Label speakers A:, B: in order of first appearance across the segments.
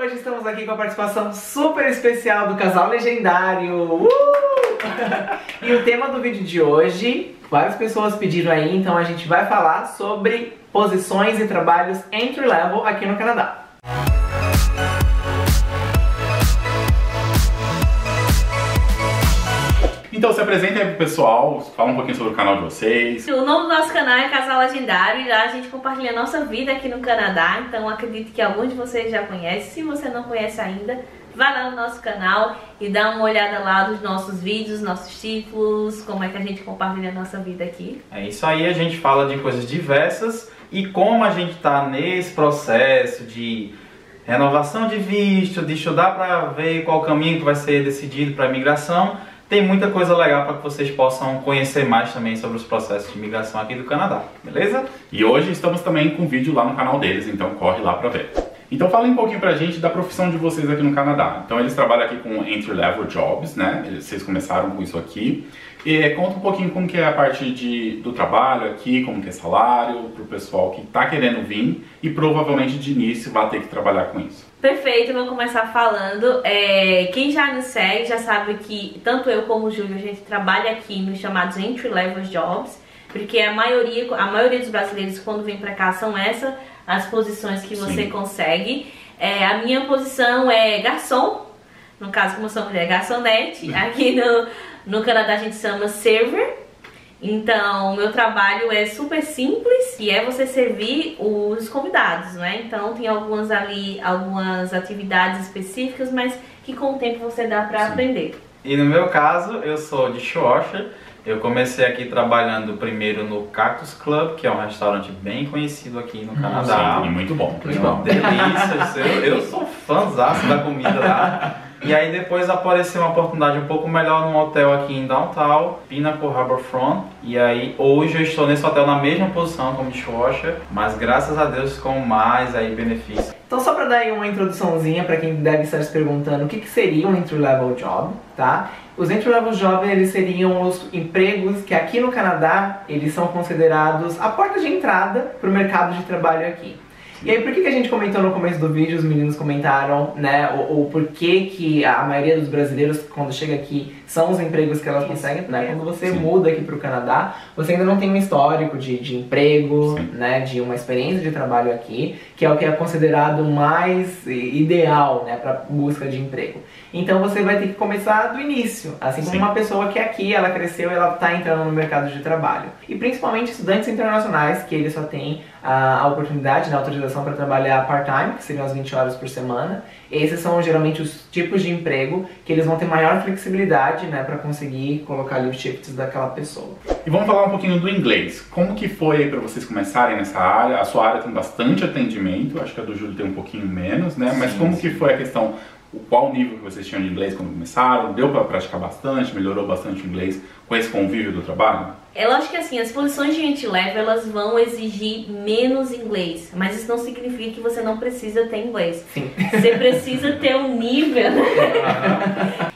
A: Hoje estamos aqui com a participação super especial do casal legendário. Uh! e o tema do vídeo de hoje, várias pessoas pediram aí, então a gente vai falar sobre posições e trabalhos entry level aqui no Canadá.
B: Então se apresenta aí pro pessoal, fala um pouquinho sobre o canal de vocês.
C: O nome do nosso canal é Casal Legendário e lá a gente compartilha a nossa vida aqui no Canadá. Então acredito que alguns de vocês já conhecem. Se você não conhece ainda, vai lá no nosso canal e dá uma olhada lá nos nossos vídeos, nossos títulos, como é que a gente compartilha a nossa vida aqui.
D: É isso aí, a gente fala de coisas diversas e como a gente está nesse processo de renovação de visto, de estudar para ver qual caminho que vai ser decidido para a imigração, tem muita coisa legal para que vocês possam conhecer mais também sobre os processos de imigração aqui do Canadá, beleza?
B: E hoje estamos também com vídeo lá no canal deles, então corre lá para ver. Então fala um pouquinho pra gente da profissão de vocês aqui no Canadá. Então eles trabalham aqui com entry level jobs, né? Vocês começaram com isso aqui. E conta um pouquinho como que é a parte de, do trabalho aqui, como que é salário, pro pessoal que tá querendo vir e provavelmente de início vai ter que trabalhar com isso.
C: Perfeito, vou começar falando. É, quem já nos segue já sabe que tanto eu como o Júlio a gente trabalha aqui nos chamados entry level jobs, porque a maioria, a maioria dos brasileiros quando vem para cá são essas as posições que você Sim. consegue. É, a minha posição é garçom, no caso como eu sou mulher, garçonete. Aqui no, no Canadá a gente chama server. Então, meu trabalho é super simples e é você servir os convidados, né? Então, tem algumas ali, algumas atividades específicas, mas que com o tempo você dá para aprender.
D: E no meu caso, eu sou dishwasher. Eu comecei aqui trabalhando primeiro no Cactus Club, que é um restaurante bem conhecido aqui no Canadá.
B: Sim, muito bom.
D: Muito bom. Delícia, eu, eu sou fãzaço da comida lá. E aí depois apareceu uma oportunidade um pouco melhor num hotel aqui em Downtown, Pinnacle Harbourfront. E aí hoje eu estou nesse hotel na mesma posição como dishwasher, mas graças a Deus com mais aí benefícios.
A: Então só para dar uma introduçãozinha para quem deve estar se perguntando o que, que seria um entry level job, tá? Os entry level jobs eles seriam os empregos que aqui no Canadá eles são considerados a porta de entrada para o mercado de trabalho aqui. E aí, por que, que a gente comentou no começo do vídeo, os meninos comentaram, né, o, o porquê que a maioria dos brasileiros, quando chega aqui, são os empregos que elas conseguem, né? Quando você Sim. muda aqui para o Canadá, você ainda não tem um histórico de, de emprego, Sim. né, de uma experiência de trabalho aqui, que é o que é considerado mais ideal, né, para busca de emprego. Então você vai ter que começar do início, assim como Sim. uma pessoa que é aqui, ela cresceu, ela está entrando no mercado de trabalho. E principalmente estudantes internacionais, que eles só têm a, a oportunidade, né, a autorização para trabalhar part-time, que seriam as 20 horas por semana. Esses são geralmente os tipos de emprego que eles vão ter maior flexibilidade, né, para conseguir colocar ali os shifts daquela pessoa.
B: E vamos falar um pouquinho do inglês. Como que foi para vocês começarem nessa área? A sua área tem bastante atendimento, acho que a do Júlio tem um pouquinho menos, né? Mas sim, como sim. que foi a questão qual nível que vocês tinham de inglês quando começaram? Deu para praticar bastante? Melhorou bastante o inglês com esse convívio do trabalho?
C: É lógico que assim, as posições de entry-level elas vão exigir menos inglês, mas isso não significa que você não precisa ter inglês.
A: Sim.
C: Você precisa ter um nível, né?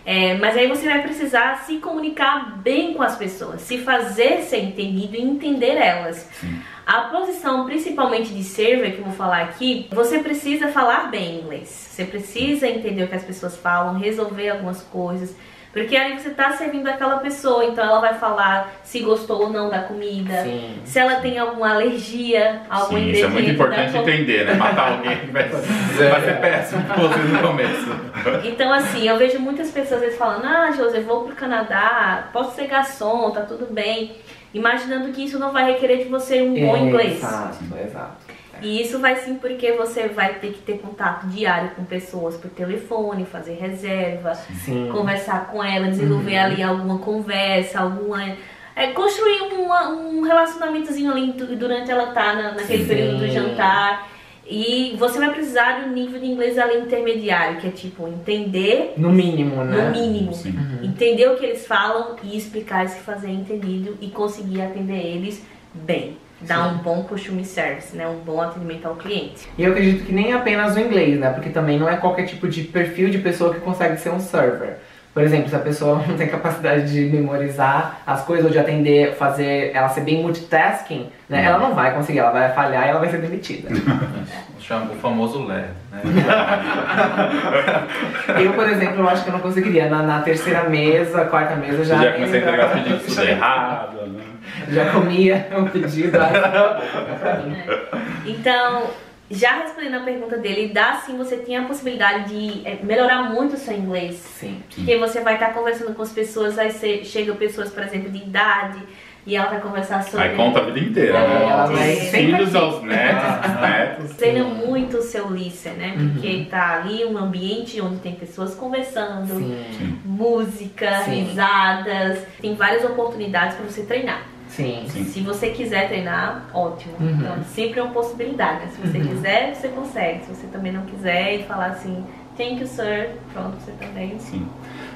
C: é, mas aí você vai precisar se comunicar bem com as pessoas, se fazer ser entendido e entender elas. Sim. A posição, principalmente de server, que eu vou falar aqui, você precisa falar bem inglês. Você precisa entender o que as pessoas falam, resolver algumas coisas. Porque aí você tá servindo aquela pessoa, então ela vai falar se gostou ou não da comida, Sim. se ela tem alguma alergia, algum Sim,
B: Isso é muito importante entender, né? Matar alguém vai, vai ser péssimo pra você no começo.
C: Então, assim, eu vejo muitas pessoas às vezes falando: Ah, José, vou pro Canadá, posso ser garçom, tá tudo bem imaginando que isso não vai requerer de você um bom inglês.
A: Exato, exato.
C: E isso vai sim porque você vai ter que ter contato diário com pessoas por telefone, fazer reserva, sim. conversar com ela, desenvolver uhum. ali alguma conversa, alguma. É, construir uma, um relacionamentozinho ali durante ela tá na, naquele sim. período do jantar. E você vai precisar de um nível de inglês ali intermediário, que é tipo entender.
A: No mínimo, né?
C: No mínimo. Uhum. Entender o que eles falam e explicar e se fazer entendido e conseguir atender eles bem. Dar Sim. um bom customer service, né? Um bom atendimento ao cliente.
A: E eu acredito que nem apenas o inglês, né? Porque também não é qualquer tipo de perfil de pessoa que consegue ser um server. Por exemplo, se a pessoa não tem capacidade de memorizar as coisas ou de atender, fazer ela ser bem multitasking, né? Ela não vai conseguir, ela vai falhar e ela vai ser demitida.
D: Chama o famoso ler. Né?
A: eu, por exemplo, eu acho que eu não conseguiria. Na, na terceira mesa, quarta mesa, já.
B: Já comecei a entregar pedidos tudo errado, né?
A: Já comia o pedido.
C: Então, já respondendo a pergunta dele, dá sim, você tem a possibilidade de é, melhorar muito o seu inglês.
A: Sim.
C: Porque você vai estar conversando com as pessoas, aí você, chegam pessoas, por exemplo, de idade, e ela vai conversar sobre.
B: Aí conta a vida inteira,
C: É,
B: né?
C: ela
B: Dos
C: vai
B: filhos aos netos, netos.
C: Treina muito o seu listener, né? Porque tá ali um ambiente onde tem pessoas conversando,
A: Sim.
C: música,
A: Sim.
C: risadas, tem várias oportunidades para você treinar.
A: Sim.
B: Sim.
C: Se você quiser treinar, ótimo.
A: Uhum.
C: Então, sempre é uma possibilidade. né? Se você
A: Uhum.
C: quiser, você consegue. Se você também não quiser e falar assim, thank you, sir, pronto, você também.
B: Sim.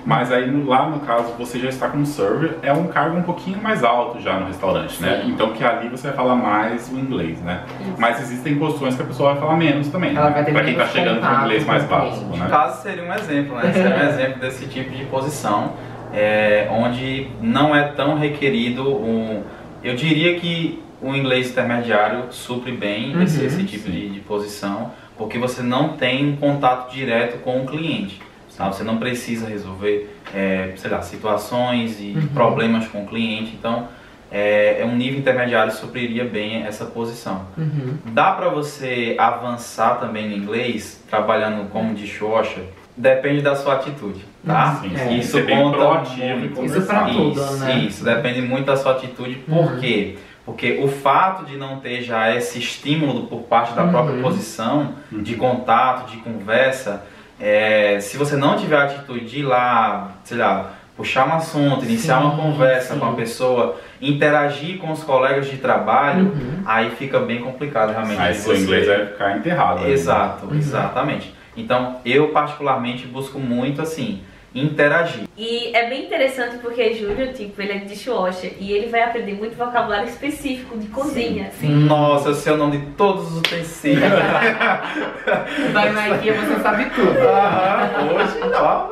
B: Mas aí lá no caso você já está como server, é um cargo um pouquinho mais alto já no restaurante, né?
C: Sim.
B: Então que ali você vai falar mais o inglês, né?
C: Isso.
B: Mas existem posições que a pessoa vai falar menos também.
A: Ela
B: né?
A: vai ter
B: pra quem tá
A: menos
B: chegando com
A: contato
B: inglês mais
A: com o
B: básico, né?
D: No caso seria um exemplo, né? Seria um exemplo desse tipo de posição, é, onde não é tão requerido um. Eu diria que o inglês intermediário supre bem
A: Uhum,
D: esse, esse tipo de, de posição, porque você não tem um contato direto com o cliente. Sabe? Você não precisa resolver, é, sei lá, situações e
A: Uhum.
D: problemas com o cliente. Então, é, é um nível intermediário supriria bem essa posição.
A: Uhum.
D: Dá pra você avançar também no inglês, trabalhando como dishwasher? Depende da sua atitude, tá?
B: Sim,
A: É.
B: sim.
D: Isso
B: Ser bem
D: conta muito.
A: Isso
B: conversar.
A: tudo,
D: Isso,
A: né?
D: isso, depende muito da sua atitude. Por
A: Uhum.
D: quê? Porque o fato de não ter já esse estímulo por parte da
A: Uhum.
D: própria posição, de
B: Uhum.
D: contato, de conversa, é, se você não tiver a atitude de ir lá, sei lá, puxar um assunto, iniciar uma
A: Sim,
D: conversa
A: sim.
D: com a pessoa, interagir com os colegas de trabalho,
A: Uhum.
D: aí fica bem complicado realmente.
B: Aí
D: de
B: seu inglês vai ficar enterrado. né?
D: Exato,
A: Uhum.
D: exatamente. Então, eu particularmente busco muito assim, interagir.
C: E é bem interessante porque Júlio, tipo, ele é dishwasher e ele vai aprender muito vocabulário específico de cozinha.
A: Sim.
D: Nossa, eu sei o nome de todos os utensílios.
A: Vai na IKEA, você sabe tudo.
D: Aham, Hoje, ó.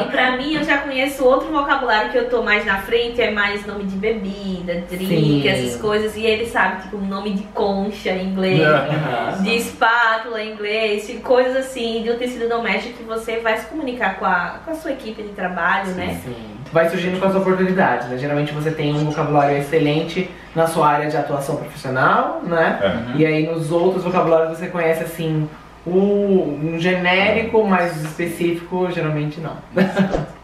C: E pra mim, eu já conheço outro vocabulário que eu tô mais na frente, é mais nome de bebida, drink,
A: Sim.
C: essas coisas. E ele sabe, tipo, nome de concha em inglês.
A: Aham.
C: de espátula em inglês, de coisas assim, de um tecido doméstico que você vai se comunicar com a, com a sua equipe de trabalho, né?
A: Sim. Vai surgindo com as oportunidades, né? Geralmente você tem um vocabulário excelente na sua área de atuação profissional, né?
B: É.
A: E aí nos outros vocabulários você conhece assim o um genérico, mais específico, geralmente não.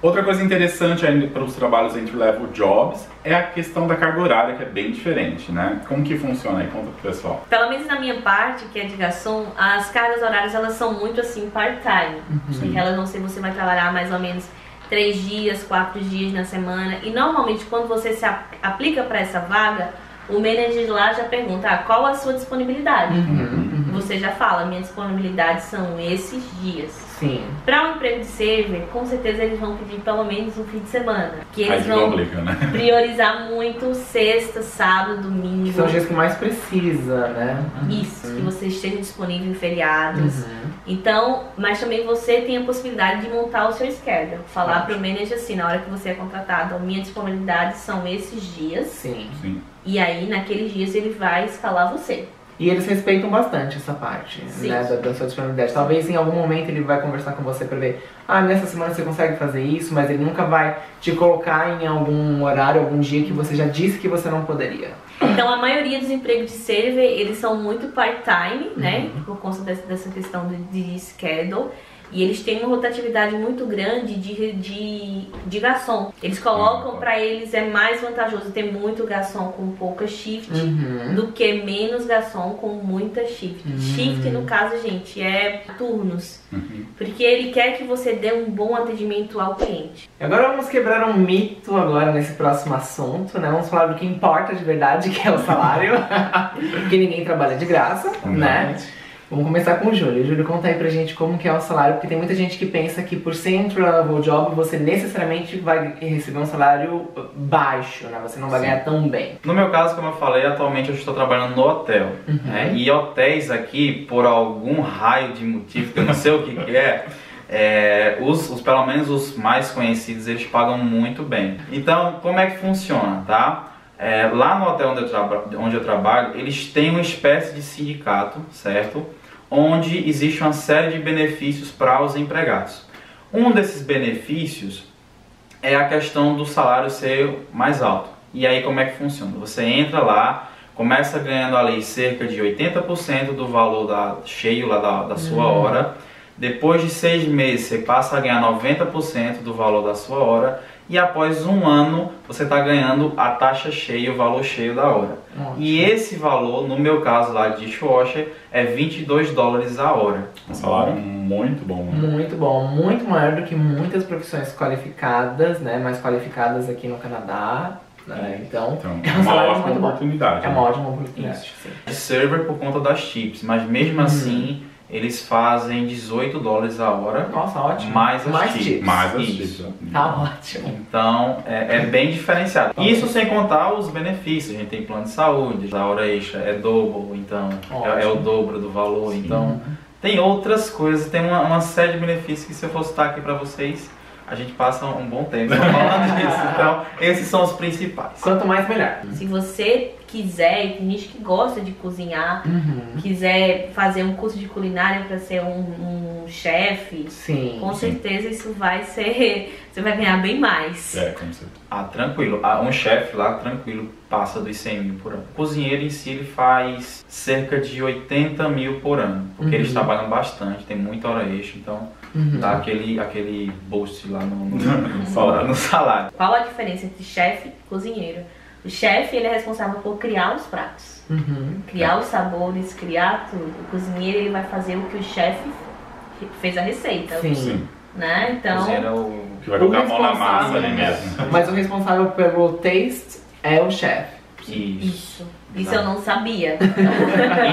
B: Outra coisa interessante ainda para os trabalhos entry-level jobs é a questão da carga horária, que é bem diferente, né? Como que funciona aí? Conta pro pessoal.
C: Pelo menos na minha parte, que é de garçom, as cargas horárias elas são muito assim part-time.
B: Sim.
C: Elas não sei, você vai trabalhar mais ou menos três dias, quatro dias na semana. E normalmente quando você se ap- aplica para essa vaga, o manager lá já pergunta ah, qual a sua disponibilidade.
A: Uhum,
C: Você já fala, minha disponibilidade são esses dias.
A: Sim.
C: Para um emprego de server, com certeza eles vão pedir pelo menos um fim de semana. Que
B: Aí
C: eles
B: se
C: vão
B: complica, né?
C: priorizar muito sexta, sábado, domingo.
A: São os dias que mais precisa, né?
C: Isso, que você esteja disponível em feriados.
A: Uhum.
C: Então, mas também você tem a possibilidade de montar o seu schedule. Falar para o manager assim, na hora que você é contratado, a minha disponibilidade são esses dias.
A: Sim.
B: Sim.
C: E aí, naqueles dias, ele vai escalar você.
A: E eles respeitam bastante essa parte,
C: Sim.
A: né, da, da sua disponibilidade. Talvez em algum momento ele vai conversar com você pra ver, ah, nessa semana você consegue fazer isso, mas ele nunca vai te colocar em algum horário, algum dia que você já disse que você não poderia.
C: Então, a maioria dos empregos de server, eles são muito part-time, né? Por conta dessa, dessa questão de, de schedule. E eles têm uma rotatividade muito grande de, de, de garçom. Eles colocam
B: Uhum.
C: pra eles é mais vantajoso ter muito garçom com pouca shift
A: Uhum.
C: do que menos garçom com muita shift.
A: Uhum.
C: Shift, no caso, gente, é turnos.
B: Uhum.
C: Porque ele quer que você dê um bom atendimento ao cliente.
A: Agora vamos quebrar um mito agora nesse próximo assunto, né? Vamos falar do que importa de verdade, que é o salário. Porque ninguém trabalha de graça, né? Vamos começar com o Júlio. Júlio, conta aí pra gente como que é o salário, porque tem muita gente que pensa que por ser entry level job você necessariamente vai receber um salário baixo, né? Você não vai
D: Sim.
A: ganhar tão bem.
D: No meu caso, como eu falei, atualmente eu estou trabalhando no hotel. né? E hotéis aqui, por algum raio de motivo, que eu não sei o que, que é, É, os, os, pelo menos os mais conhecidos, eles pagam muito bem. Então, como é que funciona, tá? É, lá no hotel onde eu, onde eu trabalho, eles têm uma espécie de sindicato, certo? Onde existe uma série de benefícios para os empregados. Um desses benefícios é a questão do salário ser mais alto. E aí como é que funciona? Você entra lá, começa ganhando ali cerca de 80% do valor da, cheio lá da, da sua uhum. hora. Depois de seis meses você passa a ganhar 90% do valor da sua hora e após um ano você está ganhando a taxa cheia, o valor cheio da hora. E esse valor, no meu caso lá de dishwasher, é 22 dólares a hora.
B: Um salário muito bom. Né?
A: Muito bom, muito maior do que muitas profissões qualificadas, né, mais qualificadas aqui no Canadá. Né? Então,
B: então, é, um uma ótima oportunidade.
A: É uma ótima oportunidade.
D: É. Server por conta das chips, mas mesmo uhum. assim eles fazem 18 dólares a hora.
A: Nossa, ótimo.
D: Mais as
A: mais
D: chips.
A: chips.
B: Mais as.
A: Tá ótimo.
D: Então, é, é bem diferenciado. Isso sem contar os benefícios. A gente tem plano de saúde, a hora extra é dobro, então é, é, o dobro do valor. Sim. Então, tem outras coisas, tem uma, uma série de benefícios que se eu fosse estar aqui para vocês, a gente passa um bom tempo falando disso. Então, esses são os principais.
A: Quanto mais, melhor.
C: Se você quiser, e tem gente que gosta de cozinhar, uhum. quiser fazer um curso de culinária para ser um, um chefe,
A: sim,
C: com sim. certeza isso vai ser. Você vai ganhar bem mais.
B: É, com certeza.
D: Ah, tranquilo. Ah, um chefe lá, tranquilo, passa dos 100 mil por ano. O cozinheiro em si, ele faz cerca de 80 mil por ano. Porque uhum. eles trabalham bastante, tem muita hora extra, então uhum. dá aquele, aquele boost lá no, no, no salário.
C: Qual a diferença entre chefe e cozinheiro? O chefe ele é responsável por criar os pratos, uhum. criar é. os sabores, criar tudo. O cozinheiro ele vai fazer o que o chefe fez a receita.
A: Sim. Sim.
C: Né? Então.
D: O, o
B: que vai colocar a mão na massa ali mesmo.
A: Mas o responsável pelo taste é o chefe.
C: Isso. Isso. Isso eu não sabia.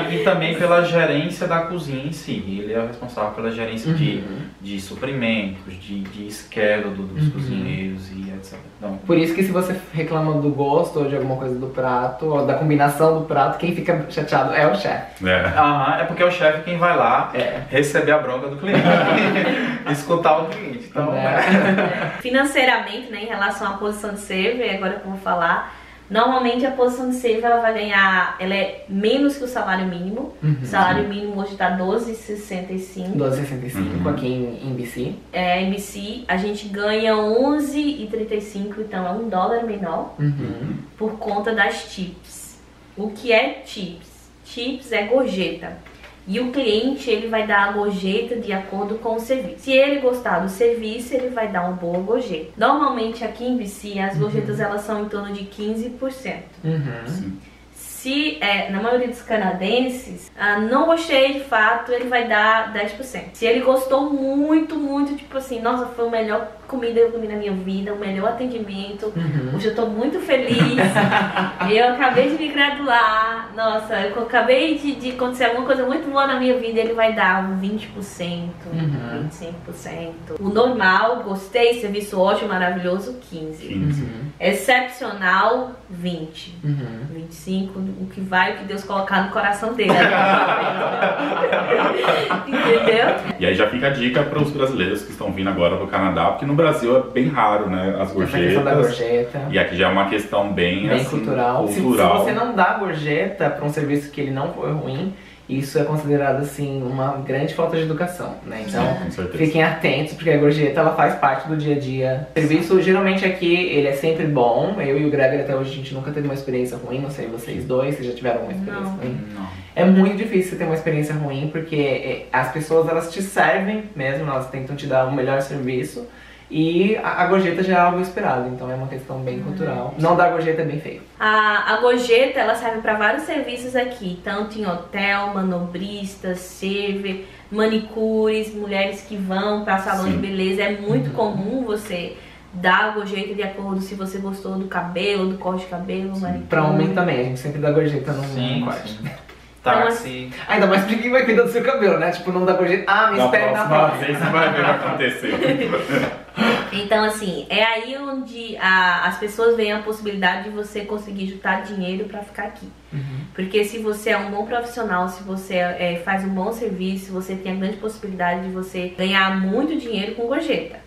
D: e, e, também pela gerência da cozinha em si. Ele é o responsável pela gerência uhum. de, de suprimentos, de, de schedule dos uhum. cozinheiros e etc. Então,
A: Por isso que se você reclama do gosto ou de alguma coisa do prato, ou da combinação do prato, quem fica chateado é o chefe.
D: É. Aham, é porque é o chefe quem vai lá
A: é.
D: receber a bronca do cliente. escutar o cliente. Então,
C: é. Financeiramente, né, em relação à posição de server, agora que eu vou falar Normalmente a posição de save ela vai ganhar, ela é menos que o salário mínimo. Uhum, o salário sim. mínimo hoje está 12,65.
A: 12,65 uhum. aqui em, em BC.
C: É, em BC a gente ganha 11,35, então é um dólar menor uhum. por conta das tips. O que é tips? Tips é gorjeta. E o cliente ele vai dar a gorjeta de acordo com o serviço. Se ele gostar do serviço, ele vai dar uma boa gorjeta. Normalmente aqui em BC as gorjetas uhum. elas são em torno de 15%. Uhum se é, na maioria dos canadenses ah, não gostei de fato, ele vai dar 10%. Se ele gostou muito, muito, tipo assim, nossa, foi a melhor comida comi na minha vida, o melhor atendimento, uhum. hoje eu tô muito feliz, eu acabei de me graduar, nossa, eu acabei de, de, acontecer alguma coisa muito boa na minha vida, ele vai dar 20%, uhum. 25%. O normal, gostei, serviço ótimo, maravilhoso, 15%. 15%. Uhum. Excepcional, 20%. Uhum. 25%, o que vai, o que Deus colocar no coração dele. Entendeu?
B: E aí já fica a dica para os brasileiros que estão vindo agora do Canadá, porque no Brasil é bem raro, né? As gorjetas.
A: Da gorjeta.
B: E aqui já é uma questão bem,
A: bem
B: assim,
A: cultural.
B: cultural.
A: Se, se, você não dá gorjeta para um serviço que ele não foi ruim, isso é considerado assim uma grande falta de educação, né? Então fiquem atentos porque a gorjeta ela faz parte do dia a dia. O serviço geralmente aqui ele é sempre bom. Eu e o Gregory até hoje a gente nunca teve uma experiência ruim, não sei vocês dois, se já tiveram uma experiência
C: não.
A: ruim.
D: Não.
A: É muito difícil ter uma experiência ruim porque é, as pessoas elas te servem mesmo, elas tentam te dar o melhor serviço. E a, a, gorjeta já é algo esperado, então é uma questão bem cultural. Não dar gorjeta é bem feio.
C: A, a gorjeta ela serve para vários serviços aqui, tanto em hotel, manobristas, server, manicures, mulheres que vão para salão Sim. de beleza. É muito uhum. comum você dar a gorjeta de acordo se você gostou do cabelo, do corte de cabelo, manicure.
A: Pra homem também, a gente sempre dá gorjeta no,
D: sim,
A: no corte.
D: Sim. Táxi.
A: Ainda mais pra quem vai cuidar do seu cabelo, né? Tipo, não dá gorjeta. Ah, me
B: Na
A: espere na
B: próxima você vai ver o que acontecer.
C: Então, assim, é aí onde a- as pessoas veem a possibilidade de você conseguir juntar dinheiro pra ficar aqui. Porque se você é um bom profissional, se você é, faz um bom serviço, você tem a grande possibilidade de você ganhar muito dinheiro com gorjeta.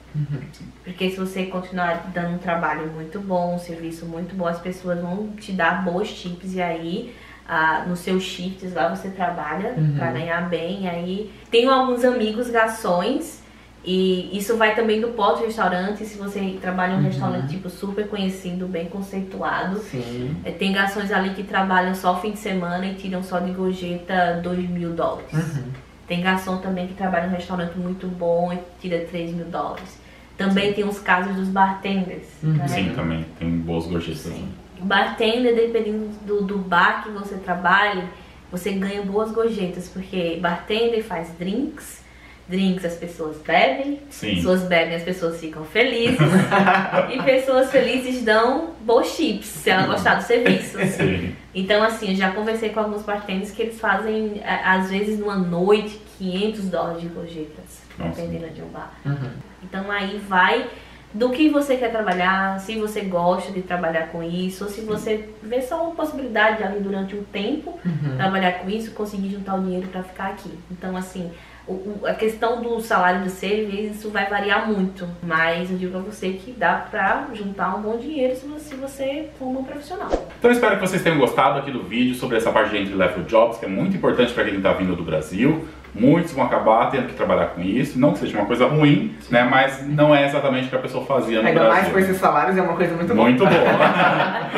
C: Porque se você continuar dando um trabalho muito bom, um serviço muito bom, as pessoas vão te dar boas tips e aí ah, nos seus shifts lá você trabalha pra ganhar bem. E aí tenho alguns amigos garçons e isso vai também do pote restaurante, se você trabalha em um restaurante tipo super conhecido, bem conceituado.
A: Sim.
C: É, Tem garçons ali que trabalham só fim de semana e tiram só de gorjeta 2 mil dólares.
A: Uhum.
C: Tem garçom também que trabalha em um restaurante muito bom e tira 3 mil dólares. Também tem os casos dos bartenders. né?
B: Sim, também. Tem boas gorjetas.
C: Sim. Bartender, dependendo do, do bar que você trabalha, você ganha boas gorjetas, porque bartender faz drinks, drinks as pessoas bebem,
B: Sim.
C: pessoas bebem, as pessoas ficam felizes, e pessoas felizes dão bons chips, se ela gostar do serviço.
B: Sim.
C: Então, assim, eu já conversei com alguns bartenders que eles fazem, a- às vezes, numa noite, 500 dólares de gorjetas,
B: Nossa.
C: dependendo de um bar.
A: Uhum.
C: Então aí vai do que você quer trabalhar, se você gosta de trabalhar com isso, ou se você vê só uma possibilidade ali durante um tempo trabalhar com isso, conseguir juntar o dinheiro para ficar aqui. Então assim, o- a questão do salário do serviço isso vai variar muito, mas eu digo pra você que dá pra juntar um bom dinheiro se você, se você for um bom profissional.
B: Então espero que vocês tenham gostado aqui do vídeo sobre essa parte de entry level jobs, que é muito importante para quem está vindo do Brasil. Muitos vão acabar tendo que trabalhar com isso, não que seja uma coisa ruim, né? Mas não é exatamente o que a pessoa fazia no
A: Ainda
B: Brasil.
A: mais com esses salários é uma coisa muito,
B: Muito
A: boa.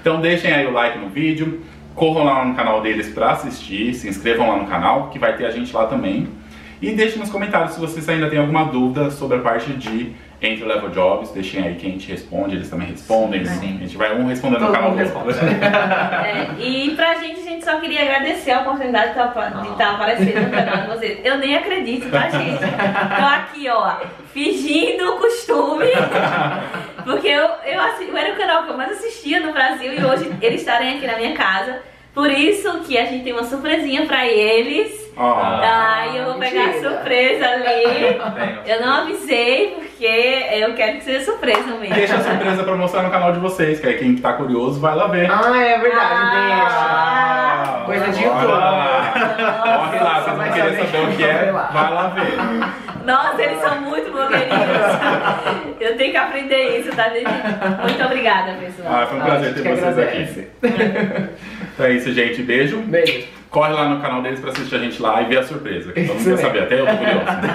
B: então deixem aí o like no vídeo, corram lá no canal deles para assistir, se inscrevam lá no canal, que vai ter a gente lá também. E deixem nos comentários se vocês ainda têm alguma dúvida sobre a parte de entry level jobs, deixem aí que a gente responde, eles também respondem.
A: Sim.
B: A gente vai um respondendo no
A: Todo
B: canal
A: mundo
B: do outro.
A: responde.
C: É, e pra gente só queria agradecer a oportunidade de estar aparecendo no canal de vocês. Eu nem acredito, tá, gente? Tô aqui, ó, fingindo o costume. Porque eu, eu, eu era o canal que eu mais assistia no Brasil e hoje eles estarem aqui na minha casa. Por isso que a gente tem uma surpresinha pra eles. Vou pegar a surpresa ali. Eu não avisei porque eu quero que seja surpresa mesmo.
B: Deixa a surpresa pra mostrar no canal de vocês, que aí quem tá curioso vai lá ver.
A: Ah, é verdade,
C: Ah.
A: deixa. Coisa de YouTube.
B: lá. Corre lá, vocês vão querer saber o que é,
A: Vai lá.
B: ver.
C: Nossa, eles são muito blogueirinhos. Eu tenho que aprender isso, tá? Muito obrigada, pessoal.
B: Ah, foi um prazer ter vocês aqui. Então é isso, gente. Beijo.
A: Beijo.
B: Corre lá no canal deles pra assistir a gente lá e ver a surpresa. Que todo mundo quer saber, até eu tô curioso.